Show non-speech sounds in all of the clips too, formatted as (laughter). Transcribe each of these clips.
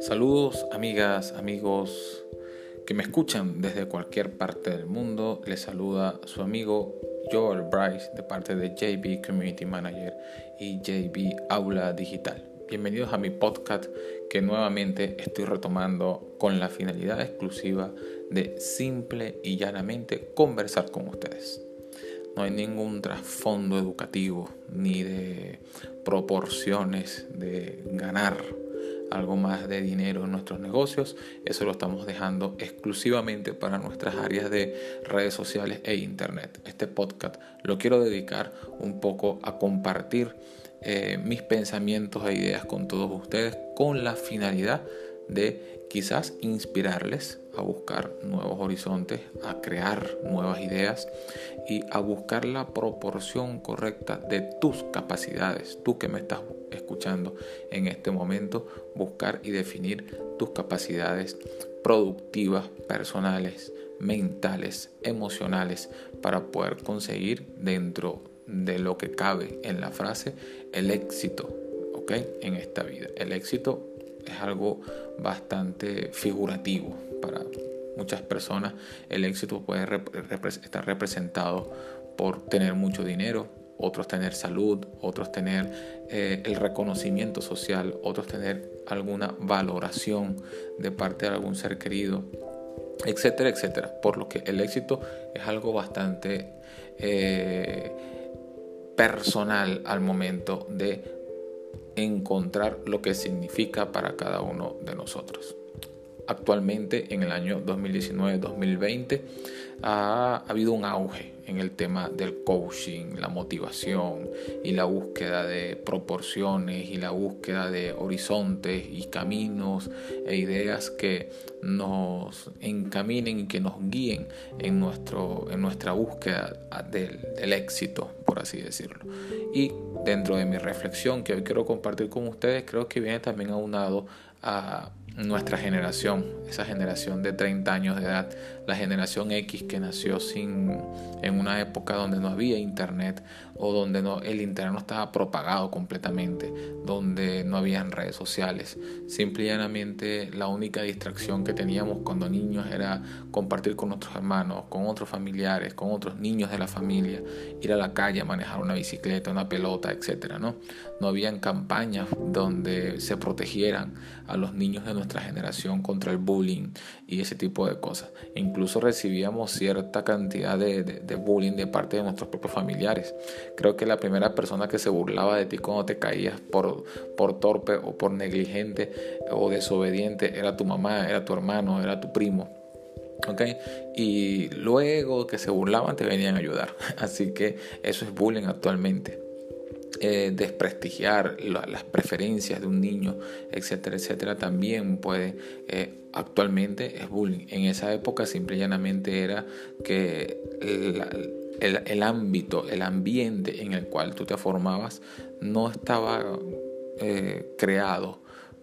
Saludos amigas, amigos que me escuchan desde cualquier parte del mundo. Les saluda su amigo Joel Bryce de parte de JB Community Manager y JB Aula Digital. Bienvenidos a mi podcast que nuevamente estoy retomando con la finalidad exclusiva de simple y llanamente conversar con ustedes. No hay ningún trasfondo educativo ni de proporciones de ganar algo más de dinero en nuestros negocios. Eso lo estamos dejando exclusivamente para nuestras áreas de redes sociales e internet. Este podcast lo quiero dedicar un poco a compartir eh, mis pensamientos e ideas con todos ustedes con la finalidad de quizás inspirarles a buscar nuevos horizontes, a crear nuevas ideas y a buscar la proporción correcta de tus capacidades. Tú que me estás escuchando en este momento, buscar y definir tus capacidades productivas, personales, mentales, emocionales, para poder conseguir dentro de lo que cabe en la frase el éxito, ¿ok? En esta vida. El éxito es algo bastante figurativo muchas personas. El éxito puede estar representado por tener mucho dinero, otros tener salud, otros tener eh, el reconocimiento social, otros tener alguna valoración de parte de algún ser querido, etcétera, etcétera. Por lo que el éxito es algo bastante eh, personal al momento de encontrar lo que significa para cada uno de nosotros. Actualmente, en el año 2019-2020, ha habido un auge en el tema del coaching, la motivación y la búsqueda de proporciones y la búsqueda de horizontes y caminos e ideas que nos encaminen y que nos guíen en, nuestro, en nuestra búsqueda del, éxito, por así decirlo. Y dentro de mi reflexión que hoy quiero compartir con ustedes, creo que viene también aunado a nuestra generación, esa generación de 30 años de edad, la generación X que nació sin, en una época donde no había internet o donde no, el internet no estaba propagado completamente, donde no habían redes sociales. Simple y llanamente la única distracción que teníamos cuando niños era compartir con nuestros hermanos, con otros familiares, con otros niños de la familia, ir a la calle, manejar una bicicleta, una pelota, etc. ¿no? no habían campañas donde se protegieran a los niños de nuestra generación contra el bullying y ese tipo de cosas. Incluso recibíamos cierta cantidad de, bullying de parte de nuestros propios familiares. Creo que la primera persona que se burlaba de ti cuando te caías por, por torpe o por negligente o desobediente era tu mamá, era tu hermano, era tu primo. Y luego que se burlaban te venían a ayudar. (laughs) Así que eso es bullying actualmente. Eh, desprestigiar las preferencias de un niño, etcétera, etcétera, también puede, eh, actualmente es bullying. En esa época simple y llanamente era que el, ámbito, el ambiente en el cual tú te formabas no estaba eh, creado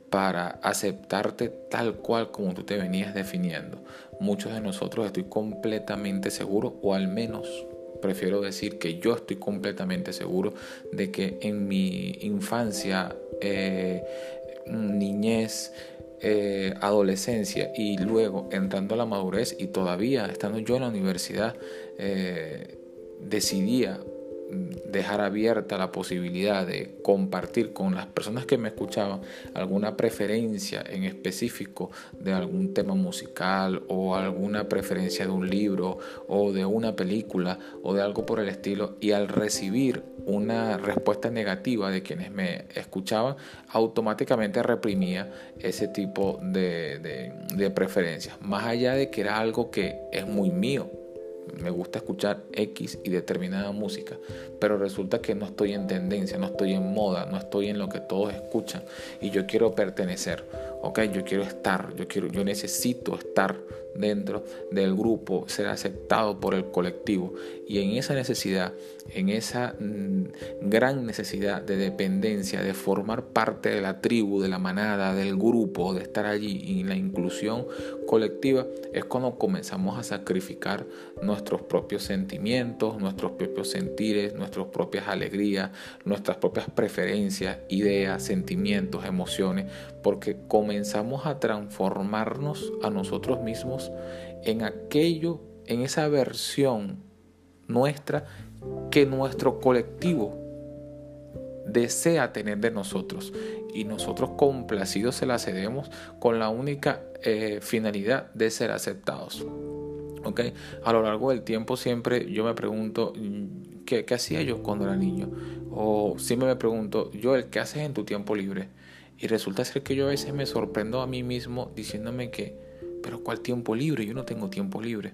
para aceptarte tal cual como tú te venías definiendo. Muchos de nosotros estoy completamente seguro, o al menos prefiero decir que yo estoy completamente seguro de que en mi infancia, eh, niñez, eh, adolescencia y luego entrando a la madurez y todavía estando yo en la universidad, eh, decidía dejar abierta la posibilidad de compartir con las personas que me escuchaban alguna preferencia en específico de algún tema musical o alguna preferencia de un libro o de una película o de algo por el estilo y al recibir una respuesta negativa de quienes me escuchaban automáticamente reprimía ese tipo de, de, preferencias. Más allá de que era algo que es muy mío me gusta escuchar X y determinada música, pero resulta que no estoy en tendencia, no estoy en moda, no estoy en lo que todos escuchan y yo quiero pertenecer ¿ok? Yo quiero estar, yo, quiero, yo necesito estar dentro del grupo, ser aceptado por el colectivo. Y en esa necesidad, en esa mm, gran necesidad de dependencia, de formar parte de la tribu, de la manada, del grupo, de estar allí y la inclusión colectiva, es cuando comenzamos a sacrificar nuestros propios sentimientos, nuestros propios sentires, nuestras propias alegrías, nuestras propias preferencias, ideas, sentimientos, emociones, porque comenzamos a transformarnos a nosotros mismos en aquello, en esa versión nuestra que nuestro colectivo desea tener de nosotros y nosotros complacidos se la cedemos con la única eh, finalidad de ser aceptados. ¿Okay? A lo largo del tiempo siempre yo me pregunto, ¿qué, ¿qué, hacía yo cuando era niño? O siempre me pregunto, yo, ¿el qué haces en tu tiempo libre? Y resulta ser que yo a veces me sorprendo a mí mismo diciéndome que, pero ¿cuál tiempo libre? Yo no tengo tiempo libre.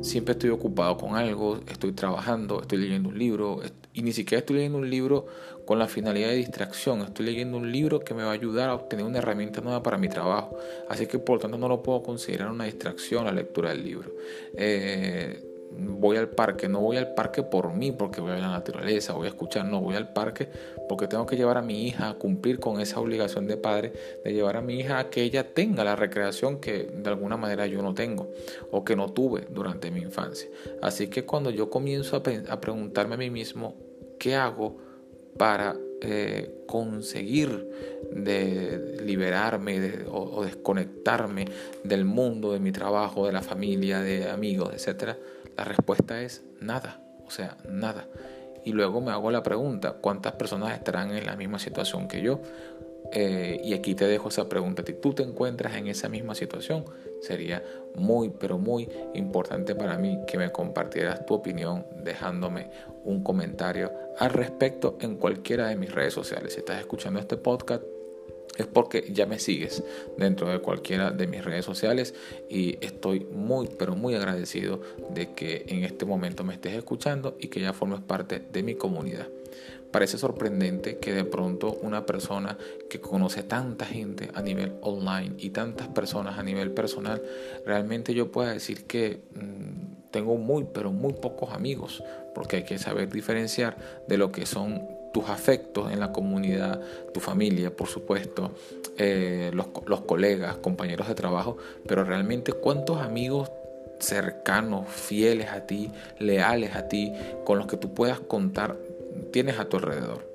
Siempre estoy ocupado con algo, estoy trabajando, estoy leyendo un libro, y ni siquiera estoy leyendo un libro con la finalidad de distracción, estoy leyendo un libro que me va a ayudar a obtener una herramienta nueva para mi trabajo. Así que por lo tanto no lo puedo considerar una distracción la lectura del libro. Eh, voy al parque, no voy al parque por mí, porque voy a la naturaleza, voy a escuchar, no, voy al parque porque tengo que llevar a mi hija a cumplir con esa obligación de padre, de llevar a mi hija a que ella tenga la recreación que de alguna manera yo no tengo o que no tuve durante mi infancia. Así que cuando yo comienzo a, preguntarme a mí mismo, ¿qué hago para eh, conseguir de liberarme o, desconectarme del mundo, de mi trabajo, de la familia, de amigos, etcétera, la respuesta es nada, o sea, nada. Y luego me hago la pregunta, ¿cuántas personas estarán en la misma situación que yo? Eh, y aquí te dejo esa pregunta. Si tú te encuentras en esa misma situación, sería muy, pero muy importante para mí que me compartieras tu opinión dejándome un comentario al respecto en cualquiera de mis redes sociales. Si estás escuchando este podcast, es porque ya me sigues dentro de cualquiera de mis redes sociales y estoy muy pero muy agradecido de que en este momento me estés escuchando y que ya formes parte de mi comunidad. Parece sorprendente que de pronto una persona que conoce tanta gente a nivel online y tantas personas a nivel personal, realmente yo pueda decir que mm, tengo muy pero muy pocos amigos, porque hay que saber diferenciar de lo que son tus afectos en la comunidad, tu familia, por supuesto, eh, los, los colegas, compañeros de trabajo, pero realmente cuántos amigos cercanos, fieles a ti, leales a ti, con los que tú puedas contar, tienes a tu alrededor.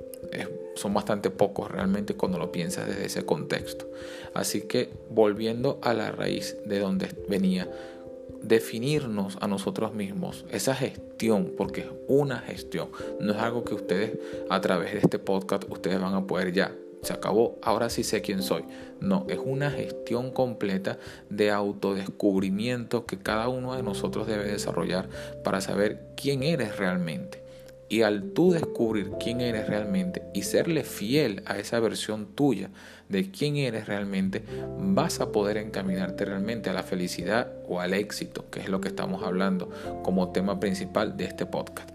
son bastante pocos realmente cuando lo piensas desde ese contexto. Así que volviendo a la raíz de donde venía, definirnos a nosotros mismos, esa gestión, porque es una gestión, no es algo que ustedes a través de este podcast ustedes van a poder ya, se acabó, ahora sí sé quién soy. No, es una gestión completa de autodescubrimiento que cada uno de nosotros debe desarrollar para saber quién eres realmente. Y al tú descubrir quién eres realmente y serle fiel a esa versión tuya de quién eres realmente, vas a poder encaminarte realmente a la felicidad o al éxito, que es lo que estamos hablando como tema principal de este podcast.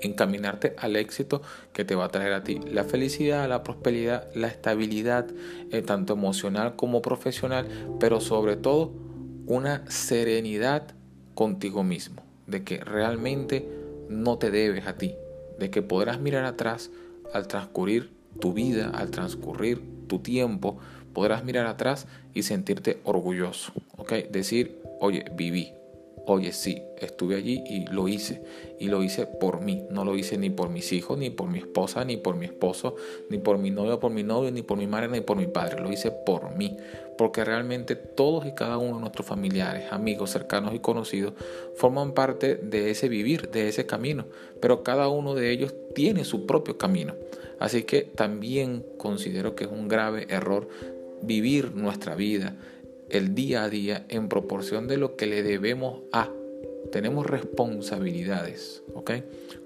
Encaminarte al éxito que te va a traer a ti la felicidad, la prosperidad, la estabilidad, eh, tanto emocional como profesional, pero sobre todo una serenidad contigo mismo, de que realmente no te debes a ti, de que podrás mirar atrás al transcurrir tu vida, al transcurrir tu tiempo, podrás mirar atrás y sentirte orgulloso, ¿ok? Decir, oye, viví, oye, sí, estuve allí y lo hice. Y lo hice por mí. No lo hice ni por mis hijos, ni por mi esposa, ni por mi esposo, ni por mi novio, por mi novio, ni por mi madre, ni por mi padre. Lo hice por mí. Porque realmente todos y cada uno de nuestros familiares, amigos, cercanos y conocidos forman parte de ese vivir, de ese camino. Pero cada uno de ellos tiene su propio camino. Así que también considero que es un grave error vivir nuestra vida el día a día en proporción de lo que le debemos a. Tenemos responsabilidades, ¿ok?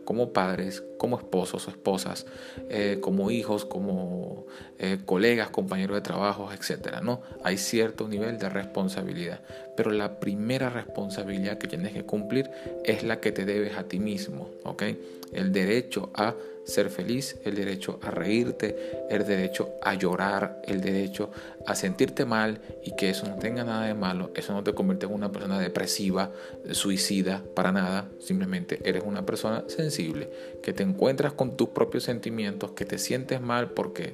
Como padres, como esposos o esposas, eh, como hijos, como eh, colegas, compañeros de trabajo, etc. ¿no? Hay cierto nivel de responsabilidad, pero la primera responsabilidad que tienes que cumplir es la que te debes a ti mismo, ¿ok? El derecho a ser feliz, el derecho a reírte, el derecho a llorar, el derecho a sentirte mal y que eso no tenga nada de malo, eso no te convierte en una persona depresiva, suicida, para nada, simplemente eres una persona sensible, que te encuentras con tus propios sentimientos, que te sientes mal porque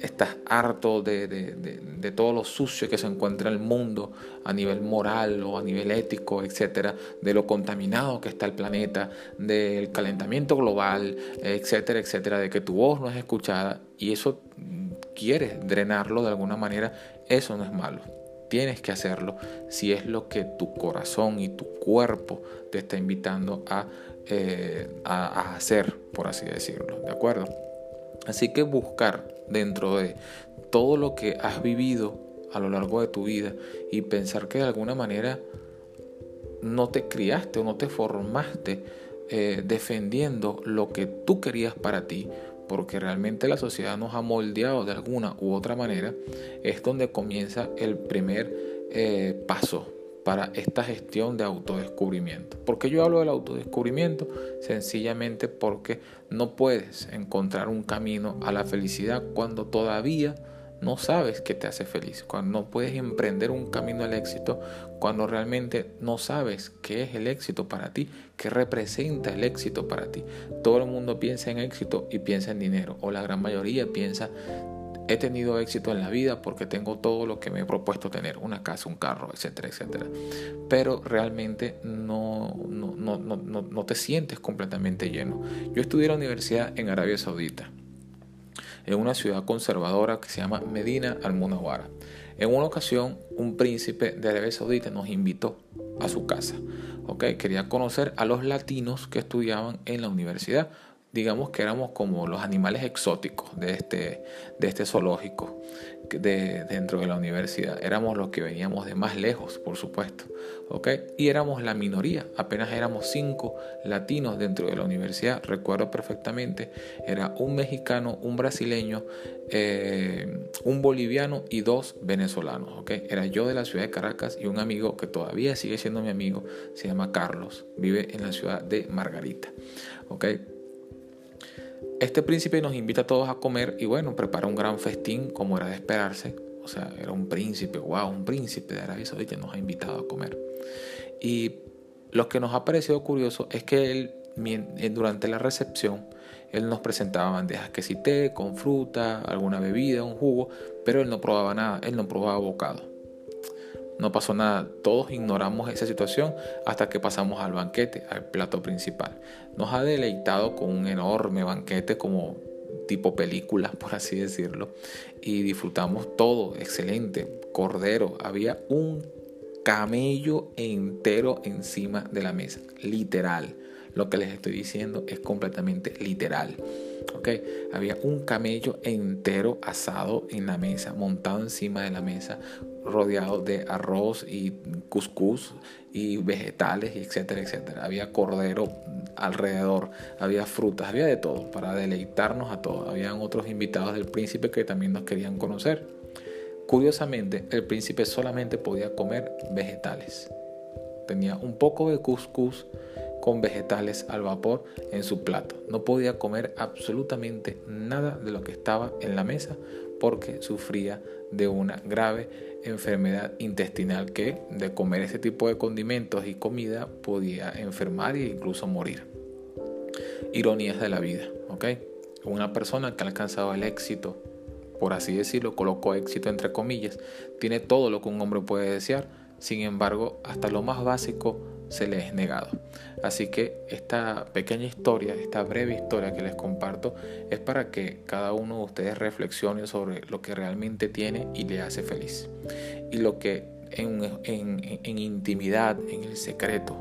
estás harto de, de, todo lo sucio que se encuentra en el mundo a nivel moral o a nivel ético, etcétera, de lo contaminado que está el planeta, del calentamiento global, etcétera, etcétera, de que tu voz no es escuchada y eso quieres drenarlo de alguna manera, eso no es malo. Tienes que hacerlo si es lo que tu corazón y tu cuerpo te está invitando a, eh, a hacer, por así decirlo. ¿De acuerdo? Así que buscar dentro de todo lo que has vivido a lo largo de tu vida y pensar que de alguna manera no te criaste o no te formaste eh, defendiendo lo que tú querías para ti, porque realmente la sociedad nos ha moldeado de alguna u otra manera, es donde comienza el primer eh, paso para esta gestión de autodescubrimiento. ¿Por qué yo hablo del autodescubrimiento? Sencillamente porque no puedes encontrar un camino a la felicidad cuando todavía no sabes qué te hace feliz, cuando no puedes emprender un camino al éxito, cuando realmente no sabes qué es el éxito para ti, qué representa el éxito para ti. Todo el mundo piensa en éxito y piensa en dinero, o la gran mayoría piensa he tenido éxito en la vida porque tengo todo lo que me he propuesto tener, una casa, un carro, etcétera, etcétera. Pero realmente no, no, no, no, te sientes completamente lleno. Yo estudié en la universidad en Arabia Saudita, en una ciudad conservadora que se llama Medina al-Munawara. En una ocasión, un príncipe de Arabia Saudita nos invitó a su casa. ¿okay? Quería conocer a los latinos que estudiaban en la universidad digamos que éramos como los animales exóticos de este, de este zoológico de, dentro de la universidad. Éramos los que veníamos de más lejos, por supuesto. ¿okay? Y éramos la minoría, apenas éramos cinco latinos dentro de la universidad. Recuerdo perfectamente, era un mexicano, un brasileño, eh, un boliviano y dos venezolanos. ¿okay? Era yo de la ciudad de Caracas y un amigo que todavía sigue siendo mi amigo, se llama Carlos, vive en la ciudad de Margarita. ¿okay? Este príncipe nos invita a todos a comer y bueno, prepara un gran festín como era de esperarse. O sea, era un príncipe, wow, un príncipe de Arabia Saudita nos ha invitado a comer. Y lo que nos ha parecido curioso es que él, eh, durante la recepción, él nos presentaba bandejas que sí té, con fruta, alguna bebida, un jugo, pero él no probaba nada, él no probaba bocado no pasó nada. Todos ignoramos esa situación hasta que pasamos al banquete, al plato principal. Nos ha deleitado con un enorme banquete como tipo película, (laughs) por así decirlo, y disfrutamos todo, excelente. Cordero, había un camello entero encima de la mesa, literal. Lo que les estoy diciendo es completamente literal. Había un camello entero asado en la mesa, montado encima de la mesa, rodeado de arroz y cuscús y vegetales, etcétera, etcétera. Había cordero alrededor, había frutas, había de todo para deleitarnos a todos. Habían otros invitados del príncipe que también nos querían conocer. Curiosamente, el príncipe solamente podía comer vegetales. Tenía un poco de cuscús con vegetales al vapor en su plato. No podía comer absolutamente nada de lo que estaba en la mesa porque sufría de una grave enfermedad intestinal que de comer ese tipo de condimentos y comida podía enfermar e incluso morir. Ironías de la vida, ¿ok? Una persona que ha alcanzado el éxito, por así decirlo, colocó éxito entre comillas, tiene todo lo que un hombre puede desear, sin embargo, hasta lo más básico se le es negado. Así que esta pequeña historia, esta breve historia que les comparto, es para que cada uno de ustedes reflexione sobre lo que realmente tiene y le hace feliz. Y lo que en, en intimidad, en el secreto,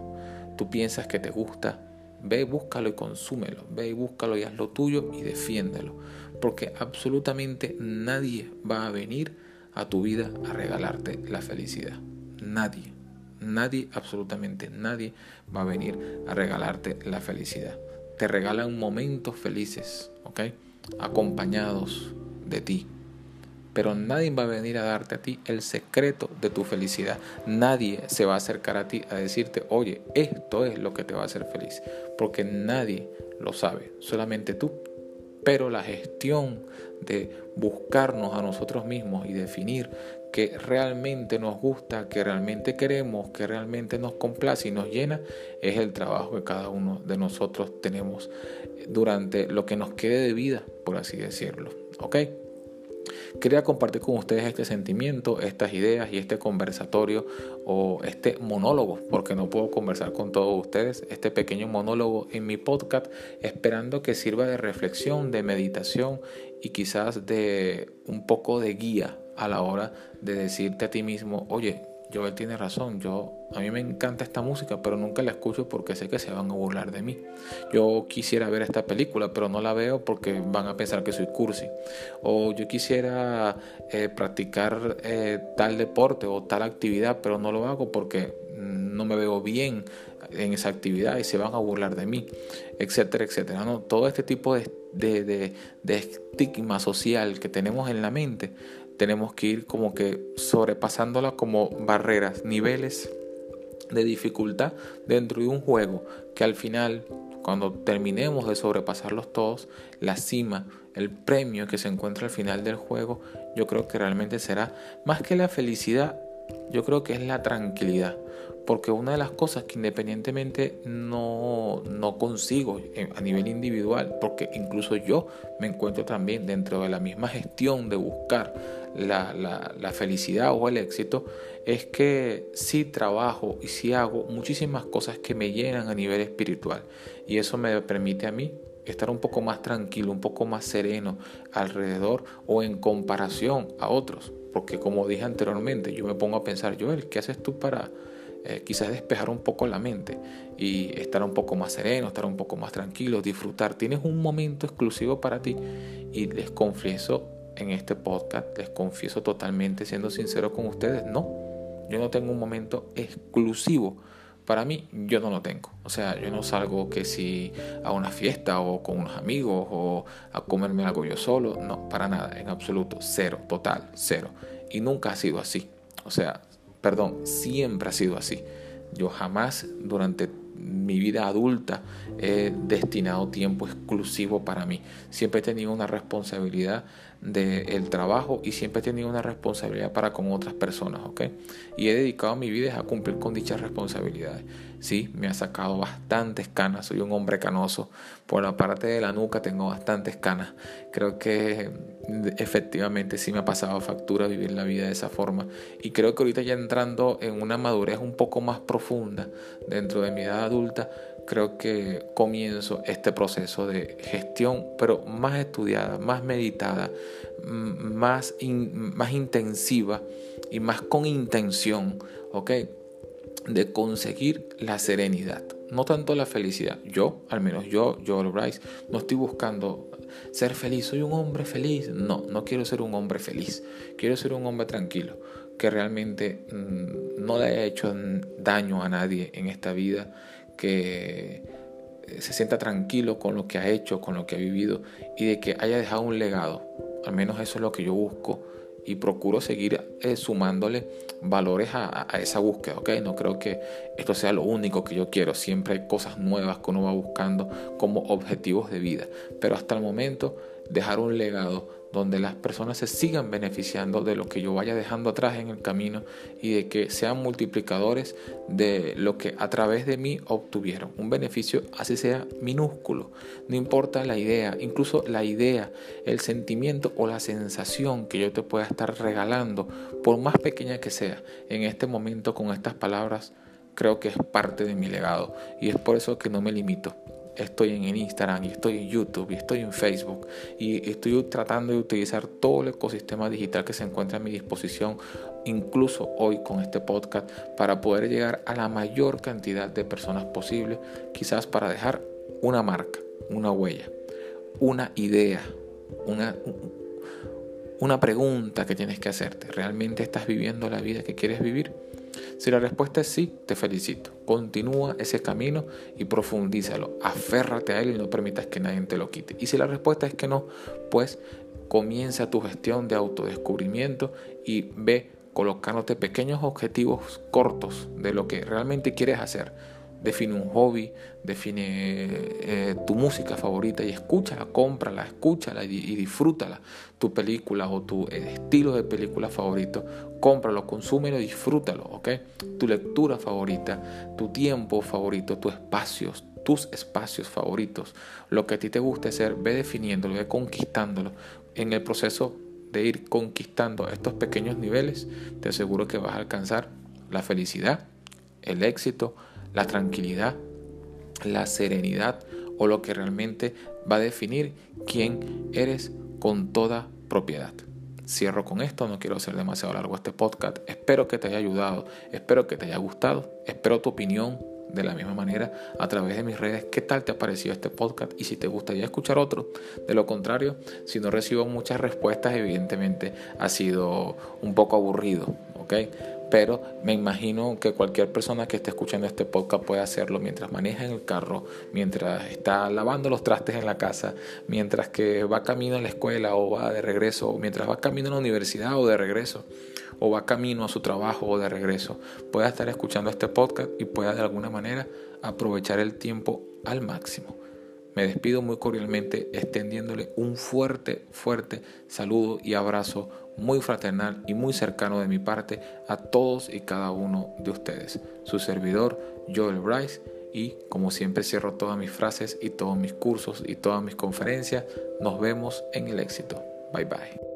tú piensas que te gusta, ve, búscalo y consúmelo. Ve y búscalo y haz lo tuyo y defiéndelo. Porque absolutamente nadie va a venir a tu vida a regalarte la felicidad. Nadie. Nadie, absolutamente nadie, va a venir a regalarte la felicidad. Te regalan momentos felices. Acompañados de ti. Pero nadie va a venir a darte a ti el secreto de tu felicidad. Nadie se va a acercar a ti a decirte, oye, esto es lo que te va a hacer feliz. Porque nadie lo sabe, solamente tú Pero la gestión de buscarnos a nosotros mismos y definir que realmente nos gusta, que realmente queremos, que realmente nos complace y nos llena, es el trabajo que cada uno de nosotros tenemos durante lo que nos quede de vida, por así decirlo. ¿Ok? Quería compartir con ustedes este sentimiento, estas ideas y este conversatorio o este monólogo, porque no puedo conversar con todos ustedes, este pequeño monólogo en mi podcast, esperando que sirva de reflexión, de meditación y quizás de un poco de guía a la hora de decirte a ti mismo, oye, Joel tiene razón, yo a mí me encanta esta música, pero nunca la escucho porque sé que se van a burlar de mí. Yo quisiera ver esta película, pero no la veo porque van a pensar que soy cursi. O yo quisiera eh, practicar eh, tal deporte o tal actividad, pero no lo hago porque no me veo bien en esa actividad y se van a burlar de mí, etcétera, etcétera. ¿no? Todo este tipo de, de, de estigma social que tenemos en la mente tenemos que ir como que sobrepasándola como barreras, niveles de dificultad dentro de un juego que al final, cuando terminemos de sobrepasarlos todos, la cima, el premio que se encuentra al final del juego, yo creo que realmente será más que la felicidad, yo creo que es la tranquilidad. Porque una de las cosas que independientemente no, no consigo a nivel individual, porque incluso yo me encuentro también dentro de la misma gestión de buscar la, felicidad o el éxito, es que sí trabajo y sí hago muchísimas cosas que me llenan a nivel espiritual. Y eso me permite a mí estar un poco más tranquilo, un poco más sereno alrededor o en comparación a otros. Porque como dije anteriormente, yo me pongo a pensar, Joel, ¿qué haces tú para eh, quizás despejar un poco la mente y estar un poco más sereno, estar un poco más tranquilo, disfrutar. Tienes un momento exclusivo para ti y les confieso en este podcast, les confieso totalmente, siendo sincero con ustedes, no, yo no tengo un momento exclusivo. Para mí, yo no lo tengo. O sea, yo no salgo que si a una fiesta o con unos amigos o a comerme algo yo solo. No, para nada, en absoluto. Cero, total, cero. Y nunca ha sido así. O sea, perdón, siempre ha sido así. Yo jamás durante mi vida adulta he destinado tiempo exclusivo para mí. Siempre he tenido una responsabilidad del trabajo y siempre he tenido una responsabilidad para con otras personas, ¿ok? Y he dedicado mi vida a cumplir con dichas responsabilidades. Sí, me ha sacado bastantes canas, soy un hombre canoso. Por la parte de la nuca tengo bastantes canas. Creo que efectivamente sí me ha pasado factura vivir la vida de esa forma. Y creo que ahorita ya entrando en una madurez un poco más profunda dentro de mi edad adulta, creo que comienzo este proceso de gestión, pero más estudiada, más meditada, más, más intensiva y más con intención, ¿ok? De conseguir la serenidad, no tanto la felicidad. Yo, al menos yo, Joel Bryce, no estoy buscando ser feliz, soy un hombre feliz. No, no quiero ser un hombre feliz, quiero ser un hombre tranquilo, que realmente mm, no le haya hecho daño a nadie en esta vida que eh, se sienta tranquilo con lo que ha hecho, con lo que ha vivido y de que haya dejado un legado. Al menos eso es lo que yo busco y procuro seguir eh, sumándole valores a, esa búsqueda, ¿ok? No creo que esto sea lo único que yo quiero. Siempre hay cosas nuevas que uno va buscando como objetivos de vida. Pero hasta el momento, dejar un legado donde las personas se sigan beneficiando de lo que yo vaya dejando atrás en el camino y de que sean multiplicadores de lo que a través de mí obtuvieron. Un beneficio así sea minúsculo, no importa la idea, incluso la idea, el sentimiento o la sensación que yo te pueda estar regalando, por más pequeña que sea, en este momento con estas palabras, creo que es parte de mi legado y es por eso que no me limito estoy en Instagram y estoy en YouTube y estoy en Facebook y estoy tratando de utilizar todo el ecosistema digital que se encuentra a mi disposición, incluso hoy con este podcast, para poder llegar a la mayor cantidad de personas posible, quizás para dejar una marca, una huella, una idea, una, una pregunta que tienes que hacerte. ¿Realmente estás viviendo la vida que quieres vivir? Si la respuesta es sí, te felicito. Continúa ese camino y profundízalo. Aférrate a él y no permitas que nadie te lo quite. Y si la respuesta es que no, pues comienza tu gestión de autodescubrimiento y ve colocándote pequeños objetivos cortos de lo que realmente quieres hacer. Define un hobby, define eh, tu música favorita y escúchala, cómprala, escúchala y, y, disfrútala. Tu película o tu estilo de película favorito, cómpralo, consúmelo, disfrútalo, ¿ok? Tu lectura favorita, tu tiempo favorito, tus espacios, tus espacios favoritos, lo que a ti te guste hacer, ve definiéndolo, ve conquistándolo. En el proceso de ir conquistando estos pequeños niveles, te aseguro que vas a alcanzar la felicidad, el éxito, la tranquilidad, la serenidad o lo que realmente va a definir quién eres con toda propiedad. Cierro con esto, no quiero hacer demasiado largo este podcast. Espero que te haya ayudado, espero que te haya gustado, espero tu opinión de la misma manera a través de mis redes qué tal te ha parecido este podcast y si te gustaría escuchar otro. De lo contrario, si no recibo muchas respuestas, evidentemente ha sido un poco aburrido, ¿ok? Pero me imagino que cualquier persona que esté escuchando este podcast puede hacerlo mientras maneja en el carro, mientras está lavando los trastes en la casa, mientras que va camino a la escuela o va de regreso, mientras va camino a la universidad o de regreso o va camino a su trabajo o de regreso, pueda estar escuchando este podcast y pueda de alguna manera aprovechar el tiempo al máximo. Me despido muy cordialmente extendiéndole un fuerte, fuerte saludo y abrazo muy fraternal y muy cercano de mi parte a todos y cada uno de ustedes. Su servidor, Joel Bryce, y como siempre cierro todas mis frases y todos mis cursos y todas mis conferencias. Nos vemos en el éxito. Bye bye.